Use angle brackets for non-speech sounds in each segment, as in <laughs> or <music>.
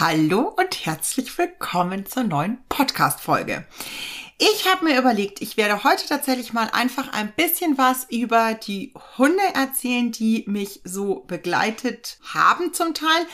Hallo und herzlich willkommen zur neuen Podcast-Folge. Ich habe mir überlegt, ich werde heute tatsächlich mal einfach ein bisschen was über die Hunde erzählen, die mich so begleitet haben zum Teil.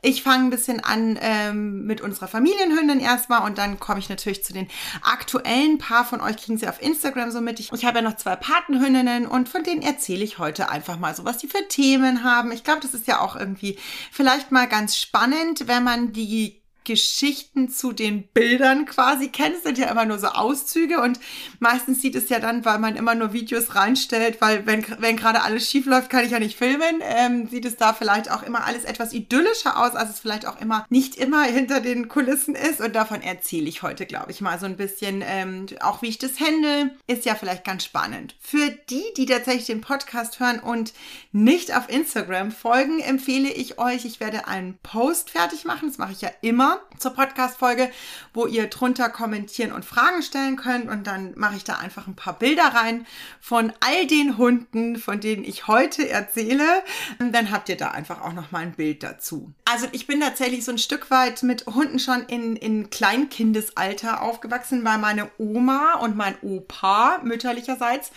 Ich fange ein bisschen an ähm, mit unserer Familienhündin erstmal und dann komme ich natürlich zu den aktuellen. paar von euch kriegen sie auf Instagram so mit. Ich, ich habe ja noch zwei Patenhündinnen und von denen erzähle ich heute einfach mal so, was die für Themen haben. Ich glaube, das ist ja auch irgendwie vielleicht mal ganz spannend, wenn man die Geschichten zu den Bildern quasi kennt. Es sind ja immer nur so Auszüge und meistens sieht es ja dann, weil man immer nur Videos reinstellt, weil wenn, wenn gerade alles schief läuft, kann ich ja nicht filmen, ähm, sieht es da vielleicht auch immer alles etwas idyllischer aus, als es vielleicht auch immer nicht immer hinter den Kulissen ist. Und davon erzähle ich heute, glaube ich, mal so ein bisschen, ähm, auch wie ich das handle, ist ja vielleicht ganz spannend. Für die, die tatsächlich den Podcast hören und nicht auf Instagram folgen, empfehle ich euch, ich werde einen Post fertig machen. Das mache ich ja immer zur Podcast-Folge, wo ihr drunter kommentieren und Fragen stellen könnt. Und dann mache ich da einfach ein paar Bilder rein von all den Hunden, von denen ich heute erzähle. Und dann habt ihr da einfach auch noch mal ein Bild dazu. Also ich bin tatsächlich so ein Stück weit mit Hunden schon in, in Kleinkindesalter aufgewachsen, weil meine Oma und mein Opa mütterlicherseits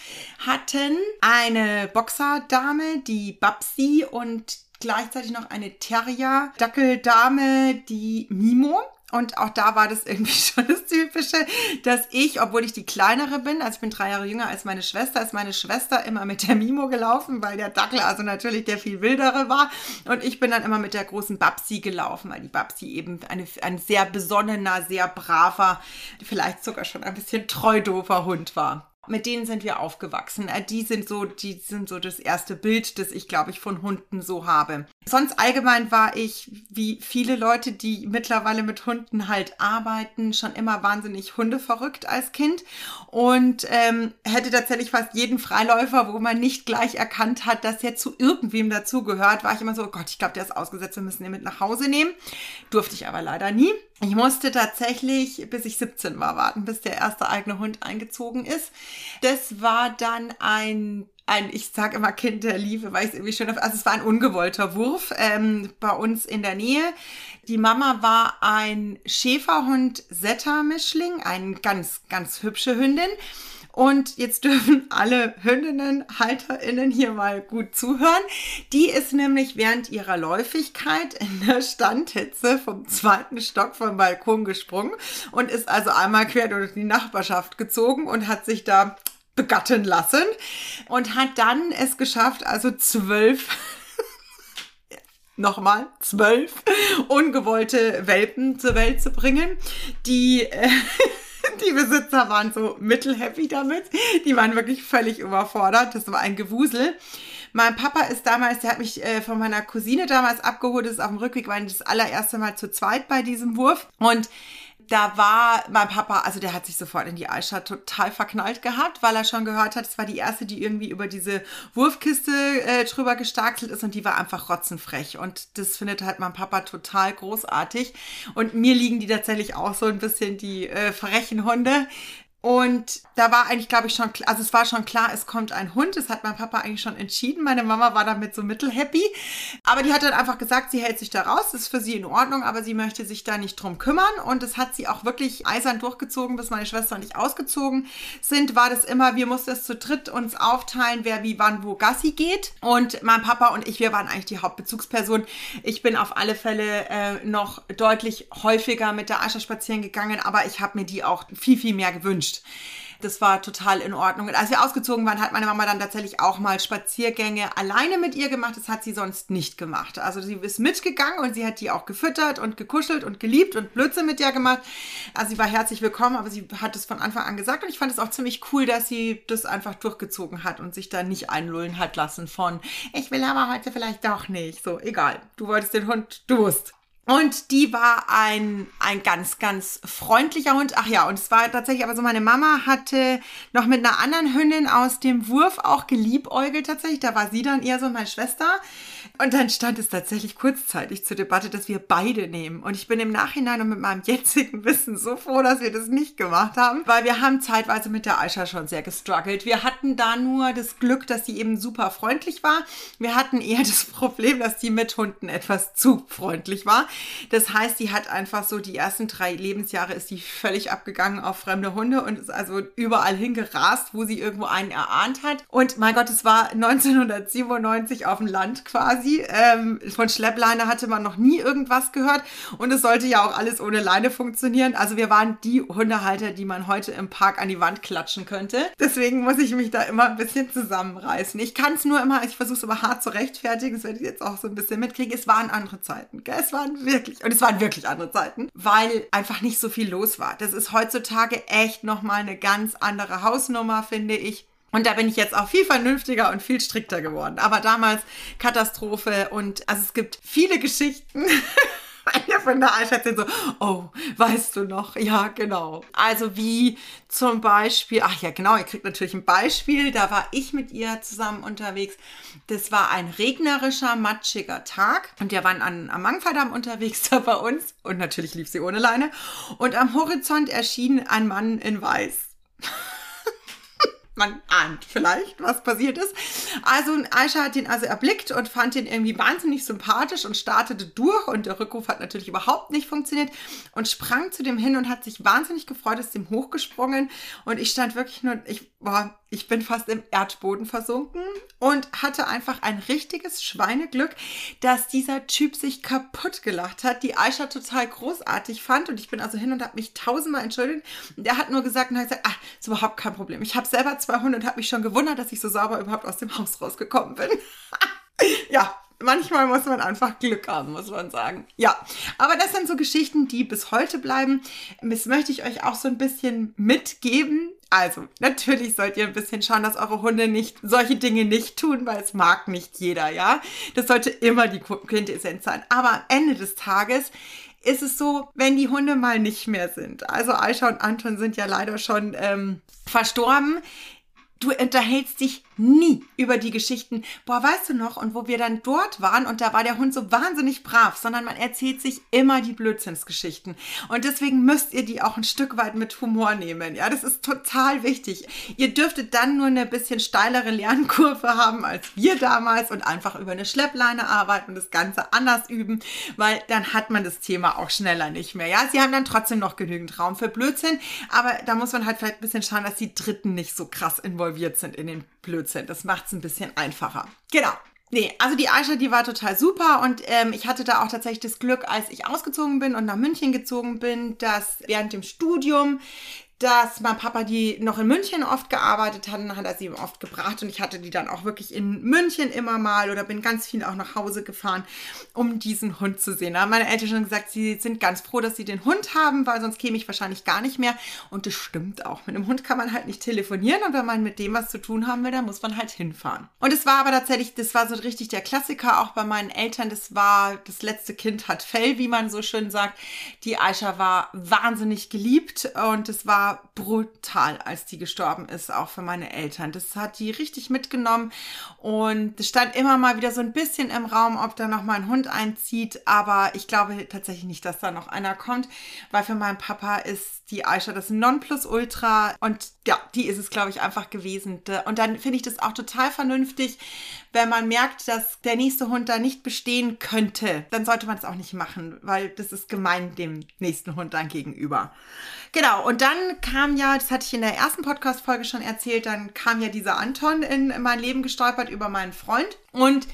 hatten eine Boxerdame, die Babsi und gleichzeitig noch eine Terrier-Dackeldame, die Mimo. Und auch da war das irgendwie <laughs> schon das Typische, dass ich, obwohl ich die kleinere bin, also ich bin drei Jahre jünger als meine Schwester, ist meine Schwester immer mit der Mimo gelaufen, weil der Dackel also natürlich der viel wildere war. Und ich bin dann immer mit der großen Babsi gelaufen, weil die Babsi eben eine, ein sehr besonnener, sehr braver, vielleicht sogar schon ein bisschen treudofer Hund war mit denen sind wir aufgewachsen. Äh, die sind so, die sind so das erste Bild, das ich, glaube ich, von Hunden so habe. Sonst allgemein war ich, wie viele Leute, die mittlerweile mit Hunden halt arbeiten, schon immer wahnsinnig hundeverrückt als Kind und ähm, hätte tatsächlich fast jeden Freiläufer, wo man nicht gleich erkannt hat, dass er zu irgendwem dazugehört, war ich immer so, oh Gott, ich glaube, der ist ausgesetzt, wir müssen ihn mit nach Hause nehmen. Durfte ich aber leider nie. Ich musste tatsächlich, bis ich 17 war, warten, bis der erste eigene Hund eingezogen ist. Das war dann ein ein, ich sag immer Kind der Liebe, weil ich es irgendwie schön also es war ein ungewollter Wurf ähm, bei uns in der Nähe. Die Mama war ein Schäferhund Setter-Mischling, eine ganz, ganz hübsche Hündin. Und jetzt dürfen alle Hündinnen, HalterInnen hier mal gut zuhören. Die ist nämlich während ihrer Läufigkeit in der Standhitze vom zweiten Stock vom Balkon gesprungen und ist also einmal quer durch die Nachbarschaft gezogen und hat sich da begatten lassen und hat dann es geschafft, also zwölf <laughs> nochmal zwölf ungewollte Welpen zur Welt zu bringen, die äh, <laughs> <laughs> die Besitzer waren so mittelhappy damit. Die waren wirklich völlig überfordert. Das war ein Gewusel. Mein Papa ist damals, der hat mich äh, von meiner Cousine damals abgeholt, das ist auf dem Rückweg, war das allererste Mal zu zweit bei diesem Wurf. Und da war mein Papa, also der hat sich sofort in die Aisha total verknallt gehabt, weil er schon gehört hat, es war die erste, die irgendwie über diese Wurfkiste äh, drüber gestarkelt ist und die war einfach rotzenfrech. Und das findet halt mein Papa total großartig. Und mir liegen die tatsächlich auch so ein bisschen die äh, frechen Hunde. Und da war eigentlich, glaube ich, schon, also es war schon klar, es kommt ein Hund. Das hat mein Papa eigentlich schon entschieden. Meine Mama war damit so mittelhappy. Aber die hat dann einfach gesagt, sie hält sich da raus. Das ist für sie in Ordnung, aber sie möchte sich da nicht drum kümmern. Und das hat sie auch wirklich eisern durchgezogen, bis meine Schwester und ich ausgezogen sind. War das immer, wir mussten es zu dritt uns aufteilen, wer wie wann wo Gassi geht. Und mein Papa und ich, wir waren eigentlich die Hauptbezugsperson. Ich bin auf alle Fälle äh, noch deutlich häufiger mit der Asche spazieren gegangen, aber ich habe mir die auch viel, viel mehr gewünscht. Das war total in Ordnung. Und als wir ausgezogen waren, hat meine Mama dann tatsächlich auch mal Spaziergänge alleine mit ihr gemacht. Das hat sie sonst nicht gemacht. Also sie ist mitgegangen und sie hat die auch gefüttert und gekuschelt und geliebt und Blödsinn mit ihr gemacht. Also sie war herzlich willkommen, aber sie hat es von Anfang an gesagt. Und ich fand es auch ziemlich cool, dass sie das einfach durchgezogen hat und sich da nicht einlullen hat lassen von, ich will aber heute vielleicht doch nicht. So, egal. Du wolltest den Hund, du musst. Und die war ein, ein ganz, ganz freundlicher Hund. Ach ja, und es war tatsächlich aber so, meine Mama hatte noch mit einer anderen Hündin aus dem Wurf auch geliebäugelt tatsächlich. Da war sie dann eher so meine Schwester. Und dann stand es tatsächlich kurzzeitig zur Debatte, dass wir beide nehmen. Und ich bin im Nachhinein und mit meinem jetzigen Wissen so froh, dass wir das nicht gemacht haben, weil wir haben zeitweise mit der Aisha schon sehr gestruggelt. Wir hatten da nur das Glück, dass sie eben super freundlich war. Wir hatten eher das Problem, dass die mit Hunden etwas zu freundlich war. Das heißt, die hat einfach so die ersten drei Lebensjahre ist die völlig abgegangen auf fremde Hunde und ist also überall hingerast, wo sie irgendwo einen erahnt hat. Und mein Gott, es war 1997 auf dem Land quasi. Ähm, von Schleppleine hatte man noch nie irgendwas gehört und es sollte ja auch alles ohne Leine funktionieren. Also wir waren die Hundehalter, die man heute im Park an die Wand klatschen könnte. Deswegen muss ich mich da immer ein bisschen zusammenreißen. Ich kann es nur immer, ich versuche es aber hart zu rechtfertigen, das werde ich jetzt auch so ein bisschen mitkriegen. Es waren andere Zeiten. Gell? Es waren wirklich, und es waren wirklich andere Zeiten, weil einfach nicht so viel los war. Das ist heutzutage echt nochmal eine ganz andere Hausnummer, finde ich. Und da bin ich jetzt auch viel vernünftiger und viel strikter geworden. Aber damals Katastrophe und also es gibt viele Geschichten. <laughs> Eine von der Altstadt so, oh, weißt du noch? Ja, genau. Also wie zum Beispiel, ach ja, genau, ihr kriegt natürlich ein Beispiel. Da war ich mit ihr zusammen unterwegs. Das war ein regnerischer, matschiger Tag. Und wir waren an, am Mangfalldamm unterwegs <laughs> da bei uns. Und natürlich lief sie ohne Leine. Und am Horizont erschien ein Mann in Weiß <laughs> man ahnt vielleicht, was passiert ist. Also Aisha hat ihn also erblickt und fand ihn irgendwie wahnsinnig sympathisch und startete durch und der Rückruf hat natürlich überhaupt nicht funktioniert und sprang zu dem hin und hat sich wahnsinnig gefreut, ist dem hochgesprungen und ich stand wirklich nur, ich war ich bin fast im Erdboden versunken und hatte einfach ein richtiges Schweineglück, dass dieser Typ sich kaputt gelacht hat, die Aisha total großartig fand und ich bin also hin und habe mich tausendmal entschuldigt und er hat nur gesagt und hat gesagt, ah, ist überhaupt kein Problem. Ich habe selber zwei Hunde und habe mich schon gewundert, dass ich so sauber überhaupt aus dem Haus rausgekommen bin. <laughs> ja, manchmal muss man einfach Glück haben, muss man sagen. Ja, aber das sind so Geschichten, die bis heute bleiben. Das möchte ich euch auch so ein bisschen mitgeben, also, natürlich sollt ihr ein bisschen schauen, dass eure Hunde nicht solche Dinge nicht tun, weil es mag nicht jeder, ja. Das sollte immer die Quintessenz sein. Aber am Ende des Tages ist es so, wenn die Hunde mal nicht mehr sind. Also Aisha und Anton sind ja leider schon ähm, verstorben. Du unterhältst dich nie über die Geschichten, boah, weißt du noch, und wo wir dann dort waren und da war der Hund so wahnsinnig brav, sondern man erzählt sich immer die Blödsinnsgeschichten. Und deswegen müsst ihr die auch ein Stück weit mit Humor nehmen. Ja, das ist total wichtig. Ihr dürftet dann nur eine bisschen steilere Lernkurve haben als wir damals und einfach über eine Schleppleine arbeiten und das Ganze anders üben, weil dann hat man das Thema auch schneller nicht mehr. Ja, sie haben dann trotzdem noch genügend Raum für Blödsinn, aber da muss man halt vielleicht ein bisschen schauen, dass die Dritten nicht so krass involviert sind in den Blödsinn. Das macht es ein bisschen einfacher. Genau. Nee, also die Aisha, die war total super und ähm, ich hatte da auch tatsächlich das Glück, als ich ausgezogen bin und nach München gezogen bin, dass während dem Studium dass mein Papa die noch in München oft gearbeitet hat, und hat er sie oft gebracht und ich hatte die dann auch wirklich in München immer mal oder bin ganz viel auch nach Hause gefahren, um diesen Hund zu sehen. Da haben meine Eltern schon gesagt, sie sind ganz froh, dass sie den Hund haben, weil sonst käme ich wahrscheinlich gar nicht mehr. Und das stimmt auch. Mit einem Hund kann man halt nicht telefonieren und wenn man mit dem was zu tun haben will, dann muss man halt hinfahren. Und es war aber tatsächlich, das war so richtig der Klassiker auch bei meinen Eltern. Das war, das letzte Kind hat Fell, wie man so schön sagt. Die Aisha war wahnsinnig geliebt und es war brutal, als die gestorben ist, auch für meine Eltern. Das hat die richtig mitgenommen und es stand immer mal wieder so ein bisschen im Raum, ob da noch mal ein Hund einzieht, aber ich glaube tatsächlich nicht, dass da noch einer kommt, weil für meinen Papa ist die Aisha das Nonplusultra und ja, die ist es, glaube ich, einfach gewesen. Und dann finde ich das auch total vernünftig, wenn man merkt, dass der nächste Hund da nicht bestehen könnte, dann sollte man es auch nicht machen, weil das ist gemein dem nächsten Hund dann gegenüber. Genau, und dann kam ja, das hatte ich in der ersten Podcast-Folge schon erzählt, dann kam ja dieser Anton in mein Leben gestolpert über meinen Freund. Und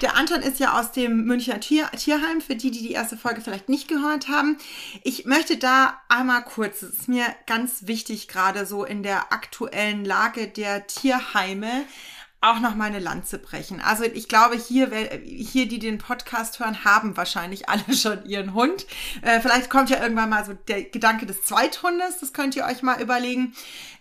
der Anton ist ja aus dem Münchner Tier Tierheim, für die, die die erste Folge vielleicht nicht gehört haben. Ich möchte da einmal kurz, es ist mir ganz wichtig, gerade so in der aktuellen Lage der Tierheime, auch noch mal eine Lanze brechen. Also ich glaube, hier, hier, die den Podcast hören, haben wahrscheinlich alle <laughs> schon ihren Hund. Äh, vielleicht kommt ja irgendwann mal so der Gedanke des Zweithundes, das könnt ihr euch mal überlegen.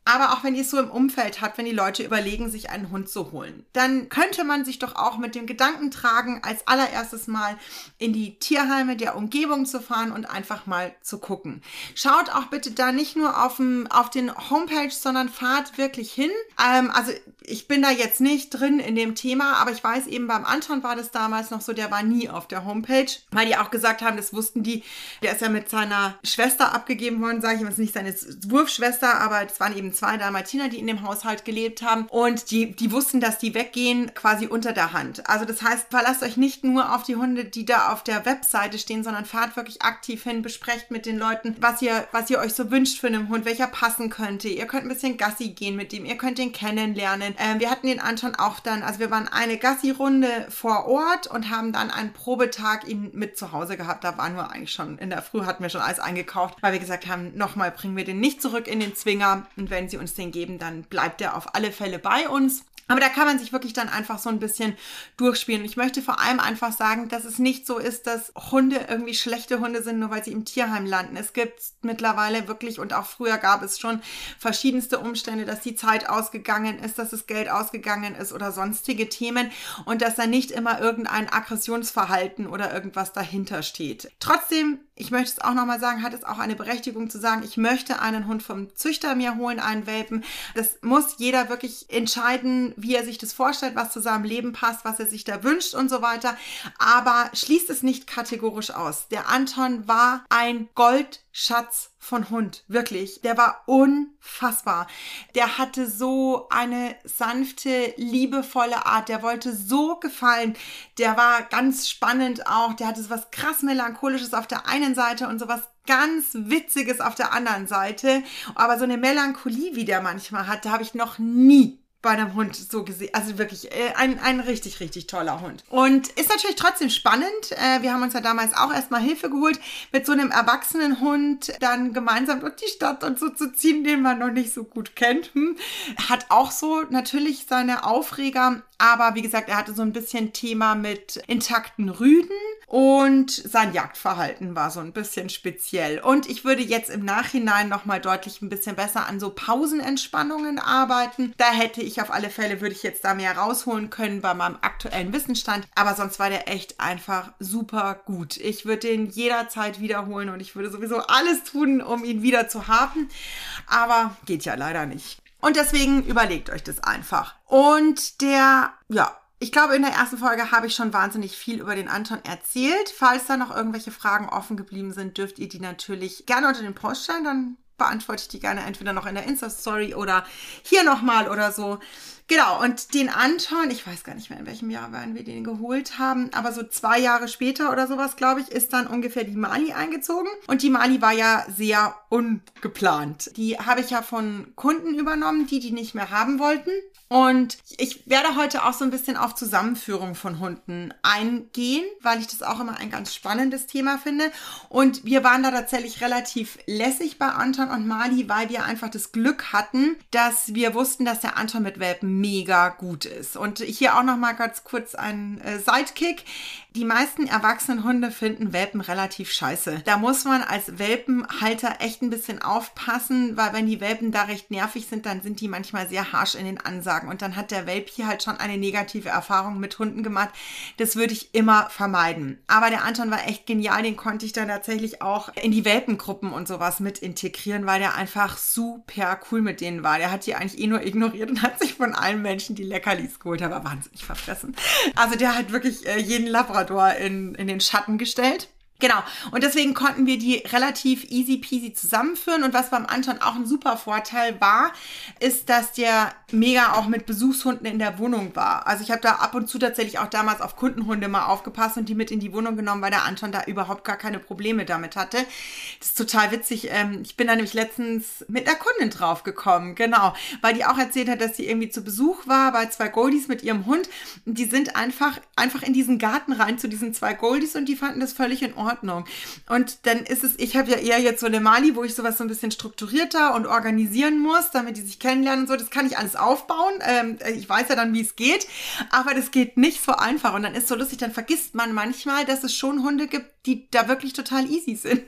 Aber auch wenn ihr es so im Umfeld habt, wenn die Leute überlegen, sich einen Hund zu holen, dann könnte man sich doch auch mit dem Gedanken tragen, als allererstes mal in die Tierheime der Umgebung zu fahren und einfach mal zu gucken. Schaut auch bitte da nicht nur auf, dem, auf den Homepage, sondern fahrt wirklich hin. Ähm, also ich bin da jetzt nicht drin in dem Thema, aber ich weiß eben beim Anton war das damals noch so, der war nie auf der Homepage, weil die auch gesagt haben, das wussten die, der ist ja mit seiner Schwester abgegeben worden, sage ich mal, nicht seine Wurfschwester, aber es waren eben zwei Dalmatiner, die in dem Haushalt gelebt haben und die, die wussten, dass die weggehen quasi unter der Hand. Also das heißt, verlasst euch nicht nur auf die Hunde, die da auf der Webseite stehen, sondern fahrt wirklich aktiv hin, besprecht mit den Leuten, was ihr, was ihr euch so wünscht für einen Hund, welcher passen könnte. Ihr könnt ein bisschen Gassi gehen mit dem, ihr könnt den kennenlernen. Ähm, wir hatten den Anton auch dann, also wir waren eine Gassi-Runde vor Ort und haben dann einen Probetag ihn mit zu Hause gehabt. Da waren wir eigentlich schon, in der Früh hatten wir schon alles eingekauft, weil wir gesagt haben, nochmal bringen wir den nicht zurück in den Zwinger und wenn sie uns den geben, dann bleibt er auf alle Fälle bei uns. Aber da kann man sich wirklich dann einfach so ein bisschen durchspielen. Ich möchte vor allem einfach sagen, dass es nicht so ist, dass Hunde irgendwie schlechte Hunde sind, nur weil sie im Tierheim landen. Es gibt mittlerweile wirklich und auch früher gab es schon verschiedenste Umstände, dass die Zeit ausgegangen ist, dass das Geld ausgegangen ist oder sonstige Themen und dass da nicht immer irgendein Aggressionsverhalten oder irgendwas dahinter steht. Trotzdem ich möchte es auch nochmal sagen, hat es auch eine Berechtigung zu sagen, ich möchte einen Hund vom Züchter mir holen, einen Welpen. Das muss jeder wirklich entscheiden, wie er sich das vorstellt, was zu seinem Leben passt, was er sich da wünscht und so weiter. Aber schließt es nicht kategorisch aus. Der Anton war ein Goldschatz von Hund, wirklich. Der war unfassbar. Der hatte so eine sanfte, liebevolle Art. Der wollte so gefallen. Der war ganz spannend auch. Der hatte so was krass melancholisches auf der einen Seite und so was ganz Witziges auf der anderen Seite. Aber so eine Melancholie, wie der manchmal hat, da habe ich noch nie bei einem Hund so gesehen. Also wirklich äh, ein, ein richtig, richtig toller Hund. Und ist natürlich trotzdem spannend. Äh, wir haben uns ja damals auch erstmal Hilfe geholt, mit so einem erwachsenen Hund dann gemeinsam durch die Stadt und so zu ziehen, den man noch nicht so gut kennt. Hm. Hat auch so natürlich seine Aufreger. Aber wie gesagt, er hatte so ein bisschen Thema mit intakten Rüden und sein Jagdverhalten war so ein bisschen speziell. Und ich würde jetzt im Nachhinein nochmal deutlich ein bisschen besser an so Pausenentspannungen arbeiten. Da hätte ich auf alle Fälle, würde ich jetzt da mehr rausholen können bei meinem aktuellen Wissensstand. Aber sonst war der echt einfach super gut. Ich würde den jederzeit wiederholen und ich würde sowieso alles tun, um ihn wieder zu haben. Aber geht ja leider nicht. Und deswegen überlegt euch das einfach. Und der, ja, ich glaube, in der ersten Folge habe ich schon wahnsinnig viel über den Anton erzählt. Falls da noch irgendwelche Fragen offen geblieben sind, dürft ihr die natürlich gerne unter den Post stellen. Dann beantworte ich die gerne entweder noch in der Insta-Story oder hier nochmal oder so. Genau, und den Anton, ich weiß gar nicht mehr, in welchem Jahr werden wir den geholt haben, aber so zwei Jahre später oder sowas, glaube ich, ist dann ungefähr die Mali eingezogen. Und die Mali war ja sehr ungeplant. Die habe ich ja von Kunden übernommen, die die nicht mehr haben wollten. Und ich werde heute auch so ein bisschen auf Zusammenführung von Hunden eingehen, weil ich das auch immer ein ganz spannendes Thema finde. Und wir waren da tatsächlich relativ lässig bei Anton und Mali, weil wir einfach das Glück hatten, dass wir wussten, dass der Anton mit Welpen mega gut ist. Und hier auch noch mal ganz kurz ein äh, Sidekick. Die meisten erwachsenen Hunde finden Welpen relativ scheiße. Da muss man als Welpenhalter echt ein bisschen aufpassen, weil wenn die Welpen da recht nervig sind, dann sind die manchmal sehr harsh in den Ansagen. Und dann hat der Welp hier halt schon eine negative Erfahrung mit Hunden gemacht. Das würde ich immer vermeiden. Aber der Anton war echt genial. Den konnte ich dann tatsächlich auch in die Welpengruppen und sowas mit integrieren, weil der einfach super cool mit denen war. Der hat die eigentlich eh nur ignoriert und hat sich von allen Menschen die Leckerlis geholt. Der wahnsinnig verfressen. Also der hat wirklich äh, jeden Labrador Labrador in, in den Schatten gestellt. Genau. Und deswegen konnten wir die relativ easy peasy zusammenführen. Und was beim Anton auch ein super Vorteil war, ist, dass der mega auch mit Besuchshunden in der Wohnung war. Also ich habe da ab und zu tatsächlich auch damals auf Kundenhunde mal aufgepasst und die mit in die Wohnung genommen, weil der Anton da überhaupt gar keine Probleme damit hatte. Das ist total witzig. Ähm, ich bin da nämlich letztens mit einer Kundin draufgekommen. Genau. Weil die auch erzählt hat, dass sie irgendwie zu Besuch war bei zwei Goldies mit ihrem Hund. Und die sind einfach, einfach in diesen Garten rein zu diesen zwei Goldies und die fanden das völlig in Ordnung Ordnung. Und dann ist es, ich habe ja eher jetzt so eine Mali, wo ich sowas so ein bisschen strukturierter und organisieren muss, damit die sich kennenlernen und so. Das kann ich alles aufbauen. Ähm, ich weiß ja dann, wie es geht, aber das geht nicht so einfach. Und dann ist so lustig, dann vergisst man manchmal, dass es schon Hunde gibt, die da wirklich total easy sind.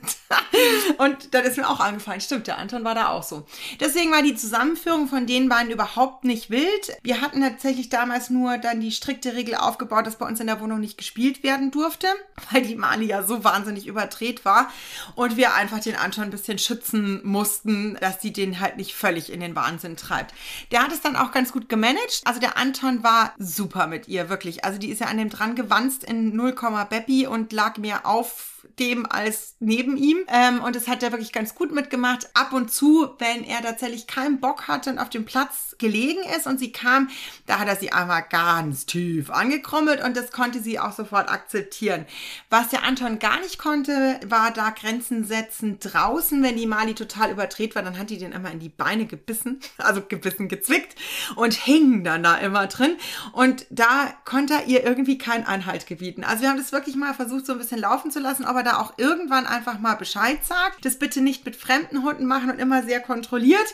<laughs> und dann ist mir auch angefallen, stimmt, der Anton war da auch so. Deswegen war die Zusammenführung von den beiden überhaupt nicht wild. Wir hatten tatsächlich damals nur dann die strikte Regel aufgebaut, dass bei uns in der Wohnung nicht gespielt werden durfte, weil die Mali ja so wahnsinnig überdreht war und wir einfach den Anton ein bisschen schützen mussten, dass sie den halt nicht völlig in den Wahnsinn treibt. Der hat es dann auch ganz gut gemanagt. Also der Anton war super mit ihr, wirklich. Also die ist ja an dem dran gewanzt in 0, Beppi und lag mir auf dem als neben ihm. Ähm, und das hat er wirklich ganz gut mitgemacht. Ab und zu, wenn er tatsächlich keinen Bock hatte und auf dem Platz gelegen ist und sie kam, da hat er sie einmal ganz tief angekrummelt und das konnte sie auch sofort akzeptieren. Was der Anton gar nicht konnte, war da Grenzen setzen draußen. Wenn die Mali total überdreht war, dann hat die den immer in die Beine gebissen, <laughs> also gebissen, gezwickt und hing dann da immer drin. Und da konnte er ihr irgendwie keinen Anhalt gebieten. Also wir haben das wirklich mal versucht, so ein bisschen laufen zu lassen, ob er da auch irgendwann einfach mal Bescheid sagt. Das bitte nicht mit fremden Hunden machen und immer sehr kontrolliert.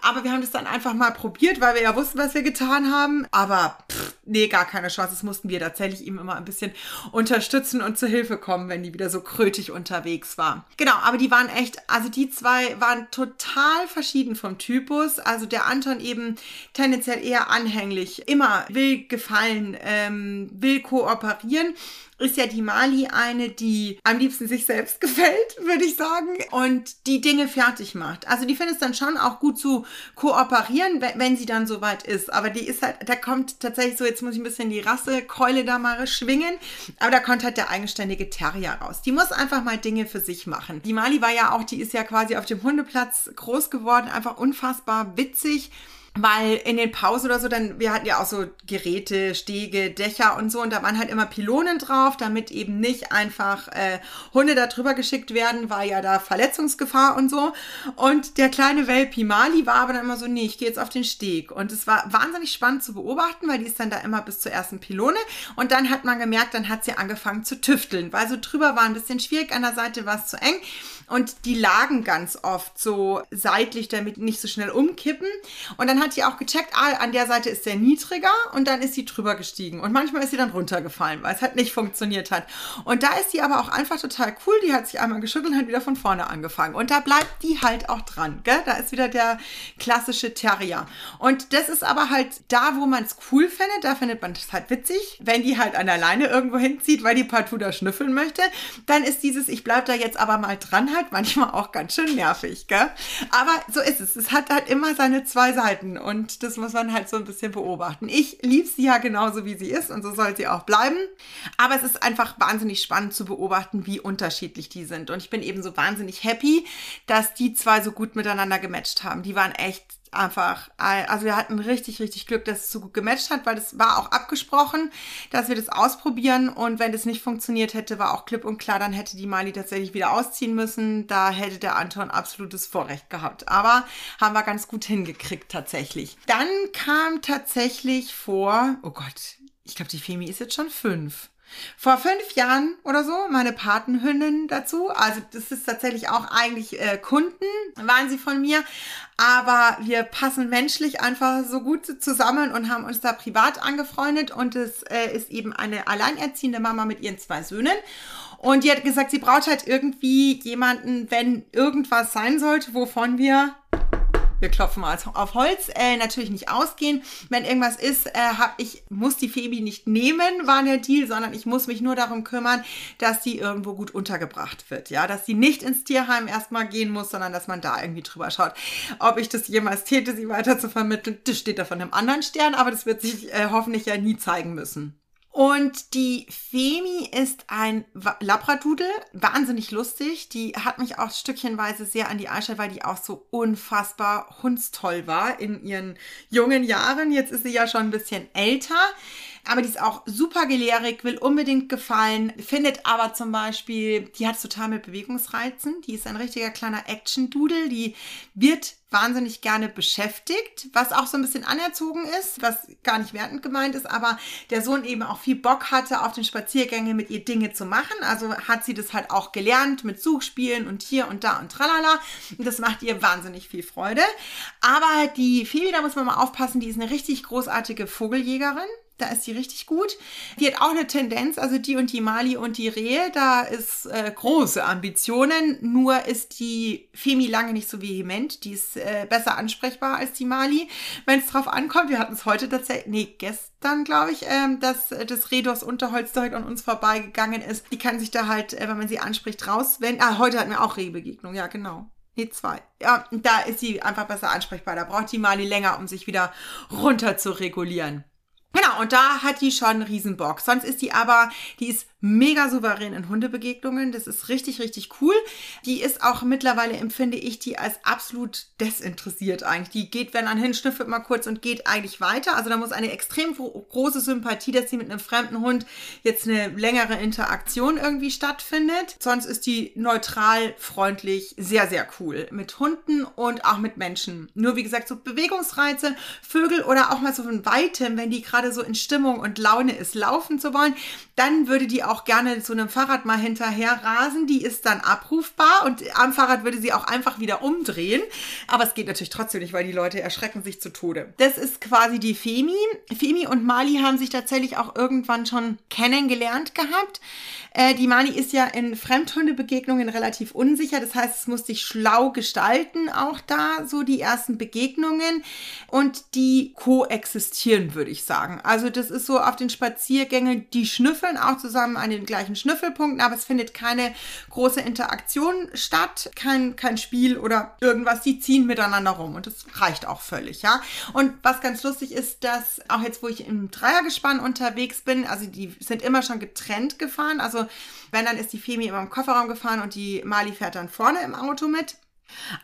Aber wir haben das dann einfach mal probiert, weil wir ja wussten, was wir getan haben. Aber pff, nee, gar keine Chance. Das mussten wir tatsächlich ihm immer ein bisschen unterstützen und zur Hilfe kommen, wenn die wieder so krötig unterwegs war. Genau, aber die waren echt, also die zwei waren total verschieden vom Typus. Also der Anton eben tendenziell eher anhänglich, immer will gefallen, ähm, will kooperieren ist ja die Mali eine, die am liebsten sich selbst <laughs> gefällt, würde ich sagen, und die Dinge fertig macht. Also die findet es dann schon auch gut zu kooperieren, wenn sie dann soweit ist. Aber die ist halt, da kommt tatsächlich so, jetzt muss ich ein bisschen die Rassekeule da mal schwingen, aber da kommt halt der eigenständige Terrier raus. Die muss einfach mal Dinge für sich machen. Die Mali war ja auch, die ist ja quasi auf dem Hundeplatz groß geworden, einfach unfassbar witzig weil in den Pausen oder so, dann, wir hatten ja auch so Geräte, Stege, Dächer und so, und da waren halt immer Pylonen drauf, damit eben nicht einfach äh, Hunde da drüber geschickt werden, war ja da Verletzungsgefahr und so. Und der kleine Welpi Mali war aber dann immer so, nee, ich gehe jetzt auf den Steg. Und es war wahnsinnig spannend zu beobachten, weil die ist dann da immer bis zur ersten Pylone. Und dann hat man gemerkt, dann hat sie angefangen zu tüfteln, weil so drüber war ein bisschen schwierig, an der Seite war es zu eng. Und die lagen ganz oft so seitlich, damit nicht so schnell umkippen. Und dann hat die auch gecheckt, ah, an der Seite ist der niedriger und dann ist sie drüber gestiegen. Und manchmal ist sie dann runtergefallen, weil es halt nicht funktioniert hat. Und da ist sie aber auch einfach total cool. Die hat sich einmal geschüttelt und hat wieder von vorne angefangen. Und da bleibt die halt auch dran. Gell? Da ist wieder der klassische Terrier. Und das ist aber halt da, wo man es cool findet. Da findet man es halt witzig. Wenn die halt an der Leine irgendwo hinzieht, weil die partout da schnüffeln möchte, dann ist dieses, ich bleib da jetzt aber mal dran halt manchmal auch ganz schön nervig. Gell? Aber so ist es. Es hat halt immer seine zwei Seiten. Und das muss man halt so ein bisschen beobachten. Ich liebe sie ja genauso, wie sie ist und so soll sie auch bleiben. Aber es ist einfach wahnsinnig spannend zu beobachten, wie unterschiedlich die sind. Und ich bin eben so wahnsinnig happy, dass die zwei so gut miteinander gematcht haben. Die waren echt einfach, also wir hatten richtig, richtig Glück, dass es so gut gematcht hat, weil das war auch abgesprochen, dass wir das ausprobieren und wenn das nicht funktioniert hätte, war auch klipp und klar, dann hätte die Mali tatsächlich wieder ausziehen müssen. Da hätte der Anton absolutes Vorrecht gehabt. Aber haben wir ganz gut hingekriegt tatsächlich. Dann kam tatsächlich vor, oh Gott, ich glaube, die Femi ist jetzt schon fünf. Vor fünf Jahren oder so meine Patenhündin dazu. Also das ist tatsächlich auch eigentlich äh, Kunden, waren sie von mir. Aber wir passen menschlich einfach so gut zusammen und haben uns da privat angefreundet. Und es äh, ist eben eine alleinerziehende Mama mit ihren zwei Söhnen. Und die hat gesagt, sie braucht halt irgendwie jemanden, wenn irgendwas sein sollte, wovon wir wir klopfen mal auf Holz, äh, natürlich nicht ausgehen. Wenn irgendwas ist, äh, hab ich, muss die Phoebe nicht nehmen, war der Deal, sondern ich muss mich nur darum kümmern, dass sie irgendwo gut untergebracht wird. Ja, dass sie nicht ins Tierheim erstmal gehen muss, sondern dass man da irgendwie drüber schaut. Ob ich das jemals täte, sie weiter zu vermitteln, das steht da von einem anderen Stern, aber das wird sich äh, hoffentlich ja nie zeigen müssen. Und die Femi ist ein Labradudel, wahnsinnig lustig. Die hat mich auch stückchenweise sehr an die Eichel, weil die auch so unfassbar hundstoll war in ihren jungen Jahren. Jetzt ist sie ja schon ein bisschen älter. Aber die ist auch super gelehrig, will unbedingt gefallen, findet aber zum Beispiel, die hat es total mit Bewegungsreizen. Die ist ein richtiger kleiner Action-Dudel. Die wird wahnsinnig gerne beschäftigt, was auch so ein bisschen anerzogen ist, was gar nicht wertend gemeint ist, aber der Sohn eben auch viel Bock hatte, auf den Spaziergängen mit ihr Dinge zu machen. Also hat sie das halt auch gelernt mit Suchspielen und hier und da und tralala. Und das macht ihr wahnsinnig viel Freude. Aber die Phoebe, da muss man mal aufpassen, die ist eine richtig großartige Vogeljägerin. Da ist sie richtig gut. Die hat auch eine Tendenz, also die und die Mali und die Rehe, da ist äh, große Ambitionen. Nur ist die Femi lange nicht so vehement. Die ist äh, besser ansprechbar als die Mali, wenn es drauf ankommt. Wir hatten es heute tatsächlich, nee, gestern glaube ich, ähm, dass das Reh durchs Unterholz direkt an uns vorbeigegangen ist. Die kann sich da halt, äh, wenn man sie anspricht, rauswenden. Ah, heute hatten wir auch Rehbegegnung, ja genau. Nee, zwei. Ja, da ist sie einfach besser ansprechbar. Da braucht die Mali länger, um sich wieder runter zu regulieren. Genau, und da hat die schon einen Riesenbock. Sonst ist die aber, die ist mega souverän in Hundebegegnungen. Das ist richtig, richtig cool. Die ist auch mittlerweile, empfinde ich, die als absolut desinteressiert eigentlich. Die geht, wenn an hin, schnüffelt mal kurz und geht eigentlich weiter. Also da muss eine extrem große Sympathie, dass sie mit einem fremden Hund jetzt eine längere Interaktion irgendwie stattfindet. Sonst ist die neutral, freundlich, sehr, sehr cool. Mit Hunden und auch mit Menschen. Nur wie gesagt, so Bewegungsreize, Vögel oder auch mal so von weitem, wenn die gerade so in Stimmung und Laune ist, laufen zu wollen, dann würde die auch gerne zu einem Fahrrad mal hinterher rasen. Die ist dann abrufbar und am Fahrrad würde sie auch einfach wieder umdrehen. Aber es geht natürlich trotzdem nicht, weil die Leute erschrecken sich zu Tode. Das ist quasi die Femi. Femi und Mali haben sich tatsächlich auch irgendwann schon kennengelernt gehabt. Äh, die Mali ist ja in Fremdhundebegegnungen relativ unsicher. Das heißt, es muss sich schlau gestalten, auch da so die ersten Begegnungen. Und die koexistieren, würde ich sagen. Also das ist so auf den Spaziergängen, die schnüffeln auch zusammen an den gleichen Schnüffelpunkten, aber es findet keine große Interaktion statt, kein, kein Spiel oder irgendwas. Die ziehen miteinander rum und das reicht auch völlig, ja. Und was ganz lustig ist, dass auch jetzt, wo ich im Dreiergespann unterwegs bin, also die sind immer schon getrennt gefahren, also wenn, dann ist die Femi immer im Kofferraum gefahren und die Mali fährt dann vorne im Auto mit.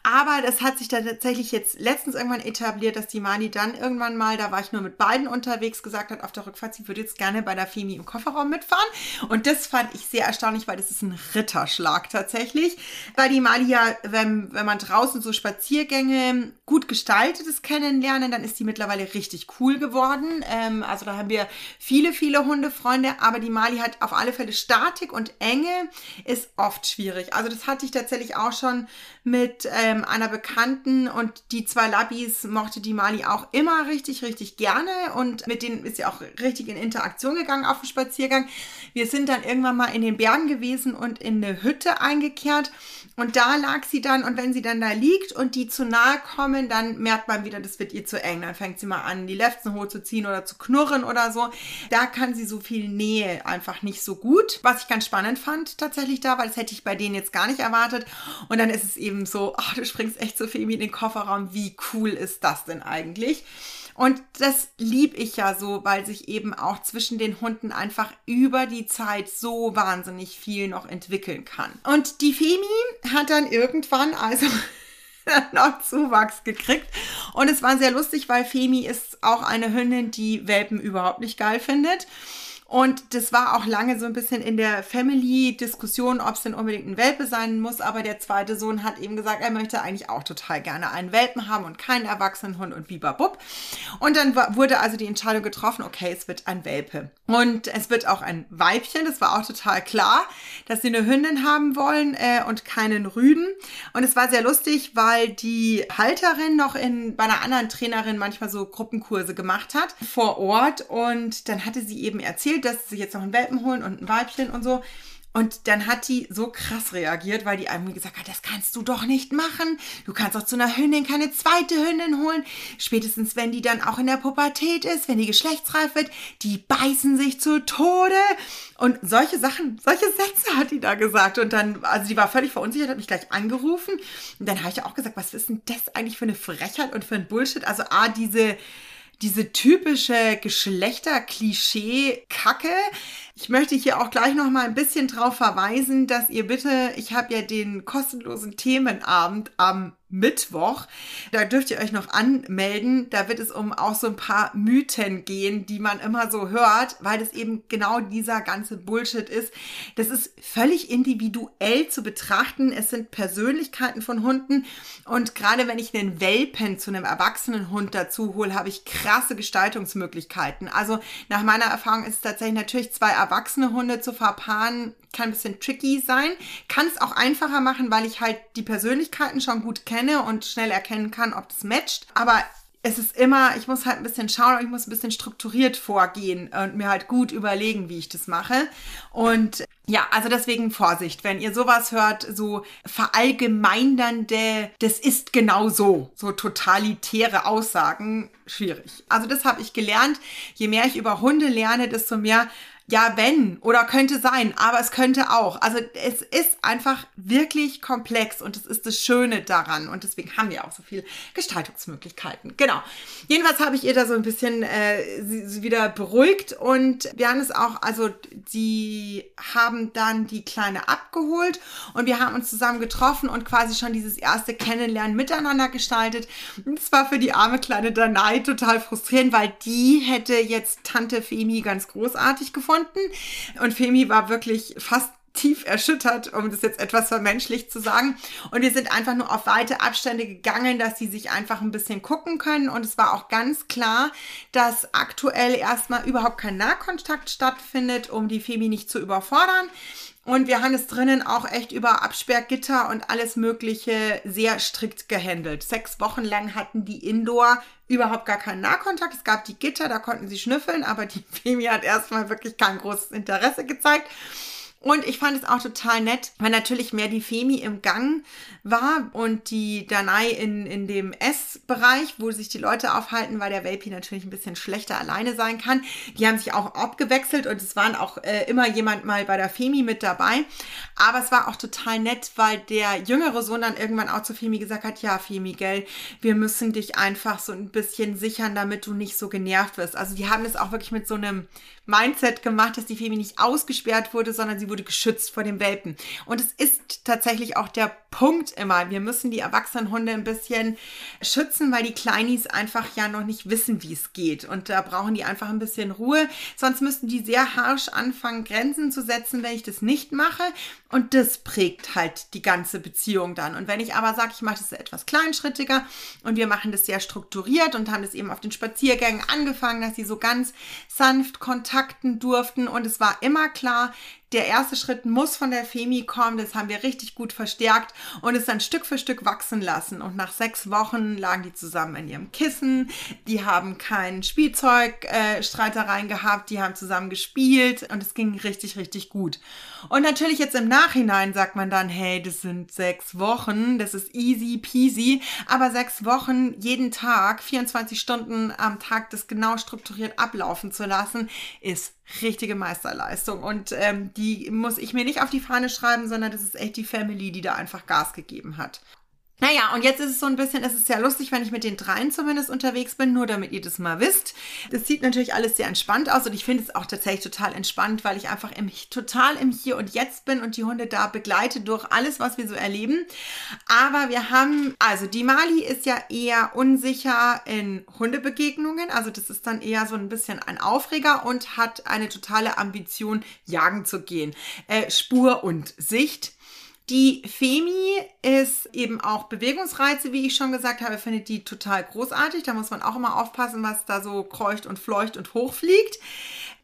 Aber das hat sich da tatsächlich jetzt letztens irgendwann etabliert, dass die Mani dann irgendwann mal, da war ich nur mit beiden unterwegs, gesagt hat auf der Rückfahrt, sie würde jetzt gerne bei der Femi im Kofferraum mitfahren. Und das fand ich sehr erstaunlich, weil das ist ein Ritterschlag tatsächlich. Weil die Mali ja, wenn, wenn man draußen so Spaziergänge gut gestaltetes kennenlernen, dann ist die mittlerweile richtig cool geworden. Ähm, also da haben wir viele, viele Hundefreunde, aber die Mali hat auf alle Fälle Statik und Enge ist oft schwierig. Also das hatte ich tatsächlich auch schon mit mit ähm, einer Bekannten und die zwei Labis mochte die Mali auch immer richtig, richtig gerne und mit denen ist sie auch richtig in Interaktion gegangen auf dem Spaziergang. Wir sind dann irgendwann mal in den Bergen gewesen und in eine Hütte eingekehrt und da lag sie dann und wenn sie dann da liegt und die zu nahe kommen, dann merkt man wieder, das wird ihr zu eng. Dann fängt sie mal an, die Lefzen hochzuziehen oder zu knurren oder so. Da kann sie so viel Nähe einfach nicht so gut. Was ich ganz spannend fand tatsächlich da, weil das hätte ich bei denen jetzt gar nicht erwartet. Und dann ist es eben so, ach, du springst echt so viel in den Kofferraum. Wie cool ist das denn eigentlich? Und das lieb ich ja so, weil sich eben auch zwischen den Hunden einfach über die Zeit so wahnsinnig viel noch entwickeln kann. Und die Femi hat dann irgendwann also <laughs> noch Zuwachs gekriegt. Und es war sehr lustig, weil Femi ist auch eine Hündin, die Welpen überhaupt nicht geil findet. Und das war auch lange so ein bisschen in der Family-Diskussion, ob es denn unbedingt ein Welpe sein muss. Aber der zweite Sohn hat eben gesagt, er möchte eigentlich auch total gerne einen Welpen haben und keinen Erwachsenenhund und bibabub. Und dann wurde also die Entscheidung getroffen, okay, es wird ein Welpe. Und es wird auch ein Weibchen. Das war auch total klar, dass sie eine Hündin haben wollen äh, und keinen Rüden. Und es war sehr lustig, weil die Halterin noch in, bei einer anderen Trainerin manchmal so Gruppenkurse gemacht hat vor Ort. Und dann hatte sie eben erzählt, dass sie jetzt noch einen Welpen holen und ein Weibchen und so. Und dann hat die so krass reagiert, weil die einem gesagt hat, das kannst du doch nicht machen. Du kannst auch zu einer Hündin keine zweite Hündin holen. Spätestens, wenn die dann auch in der Pubertät ist, wenn die geschlechtsreif wird, die beißen sich zu Tode. Und solche Sachen, solche Sätze hat die da gesagt. Und dann, also die war völlig verunsichert, hat mich gleich angerufen. Und dann habe ich auch gesagt, was ist denn das eigentlich für eine Frechheit und für ein Bullshit? Also A, diese diese typische Geschlechterklischee-Kacke. Ich möchte hier auch gleich noch mal ein bisschen drauf verweisen, dass ihr bitte, ich habe ja den kostenlosen Themenabend am Mittwoch. Da dürft ihr euch noch anmelden. Da wird es um auch so ein paar Mythen gehen, die man immer so hört, weil das eben genau dieser ganze Bullshit ist. Das ist völlig individuell zu betrachten. Es sind Persönlichkeiten von Hunden und gerade wenn ich einen Welpen zu einem erwachsenen Hund dazu hole, habe ich krasse Gestaltungsmöglichkeiten. Also nach meiner Erfahrung ist es tatsächlich natürlich zwei erwachsene Hunde zu verpaaren kann ein bisschen tricky sein. Kann es auch einfacher machen, weil ich halt die Persönlichkeiten schon gut kenne und schnell erkennen kann, ob das matcht. Aber es ist immer, ich muss halt ein bisschen schauen und ich muss ein bisschen strukturiert vorgehen und mir halt gut überlegen, wie ich das mache. Und ja, also deswegen Vorsicht, wenn ihr sowas hört, so verallgemeinernde, das ist genau so, so totalitäre Aussagen, schwierig. Also das habe ich gelernt. Je mehr ich über Hunde lerne, desto mehr ja, wenn oder könnte sein, aber es könnte auch. Also es ist einfach wirklich komplex und das ist das Schöne daran und deswegen haben wir auch so viele Gestaltungsmöglichkeiten. Genau. Jedenfalls habe ich ihr da so ein bisschen äh, sie, wieder beruhigt und wir haben es auch, also sie haben dann die Kleine abgeholt und wir haben uns zusammen getroffen und quasi schon dieses erste Kennenlernen miteinander gestaltet. Und es war für die arme kleine Danai total frustrierend, weil die hätte jetzt Tante Femi ganz großartig gefunden konnten. Und Femi war wirklich fast tief erschüttert, um das jetzt etwas vermenschlich zu sagen. Und wir sind einfach nur auf weite Abstände gegangen, dass sie sich einfach ein bisschen gucken können. Und es war auch ganz klar, dass aktuell erstmal überhaupt kein Nahkontakt stattfindet, um die Femi nicht zu überfordern. Und wir haben es drinnen auch echt über Absperrgitter und alles Mögliche sehr strikt gehandelt. Sechs Wochen lang hatten die Indoor überhaupt gar keinen Nahkontakt. Es gab die Gitter, da konnten sie schnüffeln, aber die <laughs> Femi hat erstmal wirklich kein großes Interesse gezeigt. Und ich fand es auch total nett, weil natürlich mehr die Femi im Gang war und die Danai in, in dem S-Bereich, wo sich die Leute aufhalten, weil der Welpi natürlich ein bisschen schlechter alleine sein kann. Die haben sich auch abgewechselt und es waren auch äh, immer jemand mal bei der Femi mit dabei. Aber es war auch total nett, weil der jüngere Sohn dann irgendwann auch zu Femi gesagt hat, ja, Femi, gell, wir müssen dich einfach so ein bisschen sichern, damit du nicht so genervt wirst. Also die haben es auch wirklich mit so einem Mindset gemacht, dass die Femi nicht ausgesperrt wurde, sondern sie wurde geschützt vor dem Welpen. Und es ist tatsächlich auch der Punkt immer. Wir müssen die erwachsenen Hunde ein bisschen schützen, weil die Kleinis einfach ja noch nicht wissen, wie es geht. Und da brauchen die einfach ein bisschen Ruhe. Sonst müssten die sehr harsch anfangen, Grenzen zu setzen, wenn ich das nicht mache. Und das prägt halt die ganze Beziehung dann. Und wenn ich aber sage, ich mache das etwas kleinschrittiger und wir machen das sehr strukturiert und haben das eben auf den Spaziergängen angefangen, dass sie so ganz sanft kontakten durften. Und es war immer klar, der erste Schritt muss von der Femi kommen. Das haben wir richtig gut verstärkt und es dann Stück für Stück wachsen lassen. Und nach sechs Wochen lagen die zusammen in ihrem Kissen. Die haben keinen Spielzeugstreitereien äh, gehabt. Die haben zusammen gespielt und es ging richtig, richtig gut. Und natürlich jetzt im Nachhinein sagt man dann, hey, das sind sechs Wochen. Das ist easy peasy. Aber sechs Wochen jeden Tag, 24 Stunden am Tag, das genau strukturiert ablaufen zu lassen, ist richtige Meisterleistung. Und ähm, die muss ich mir nicht auf die Fahne schreiben, sondern das ist echt die Family, die da einfach Gas gegeben hat. Naja, und jetzt ist es so ein bisschen, es ist sehr lustig, wenn ich mit den dreien zumindest unterwegs bin, nur damit ihr das mal wisst. Das sieht natürlich alles sehr entspannt aus und ich finde es auch tatsächlich total entspannt, weil ich einfach im, total im Hier und Jetzt bin und die Hunde da begleite durch alles, was wir so erleben. Aber wir haben, also die Mali ist ja eher unsicher in Hundebegegnungen, also das ist dann eher so ein bisschen ein Aufreger und hat eine totale Ambition, jagen zu gehen. Äh, Spur und Sicht. Die Femi ist eben auch Bewegungsreize, wie ich schon gesagt habe, findet die total großartig. Da muss man auch immer aufpassen, was da so kreucht und fleucht und hochfliegt.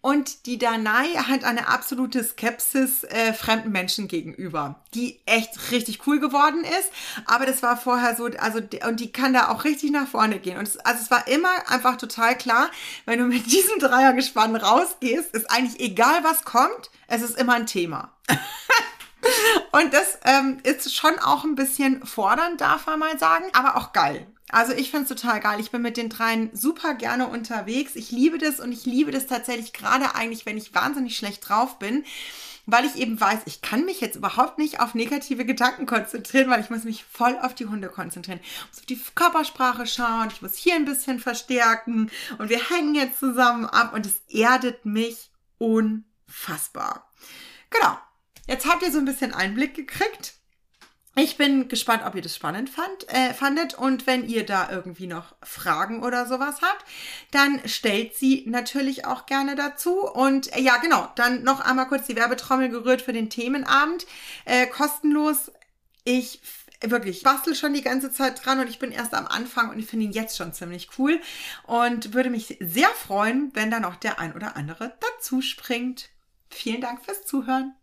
Und die Danai hat eine absolute Skepsis äh, fremden Menschen gegenüber, die echt richtig cool geworden ist. Aber das war vorher so, also und die kann da auch richtig nach vorne gehen. Und es, also es war immer einfach total klar, wenn du mit <laughs> diesem Dreiergespann rausgehst, ist eigentlich egal, was kommt, es ist immer ein Thema. <laughs> Und das ähm, ist schon auch ein bisschen fordernd, darf man mal sagen, aber auch geil. Also ich finde es total geil. Ich bin mit den dreien super gerne unterwegs. Ich liebe das und ich liebe das tatsächlich gerade eigentlich, wenn ich wahnsinnig schlecht drauf bin, weil ich eben weiß, ich kann mich jetzt überhaupt nicht auf negative Gedanken konzentrieren, weil ich muss mich voll auf die Hunde konzentrieren. Ich muss auf die Körpersprache schauen, ich muss hier ein bisschen verstärken und wir hängen jetzt zusammen ab und es erdet mich unfassbar. Genau. Jetzt habt ihr so ein bisschen Einblick gekriegt. Ich bin gespannt, ob ihr das spannend fand, äh, fandet. Und wenn ihr da irgendwie noch Fragen oder sowas habt, dann stellt sie natürlich auch gerne dazu. Und äh, ja, genau, dann noch einmal kurz die Werbetrommel gerührt für den Themenabend. Äh, kostenlos. Ich wirklich bastel schon die ganze Zeit dran und ich bin erst am Anfang und ich finde ihn jetzt schon ziemlich cool und würde mich sehr freuen, wenn da noch der ein oder andere dazu springt. Vielen Dank fürs Zuhören.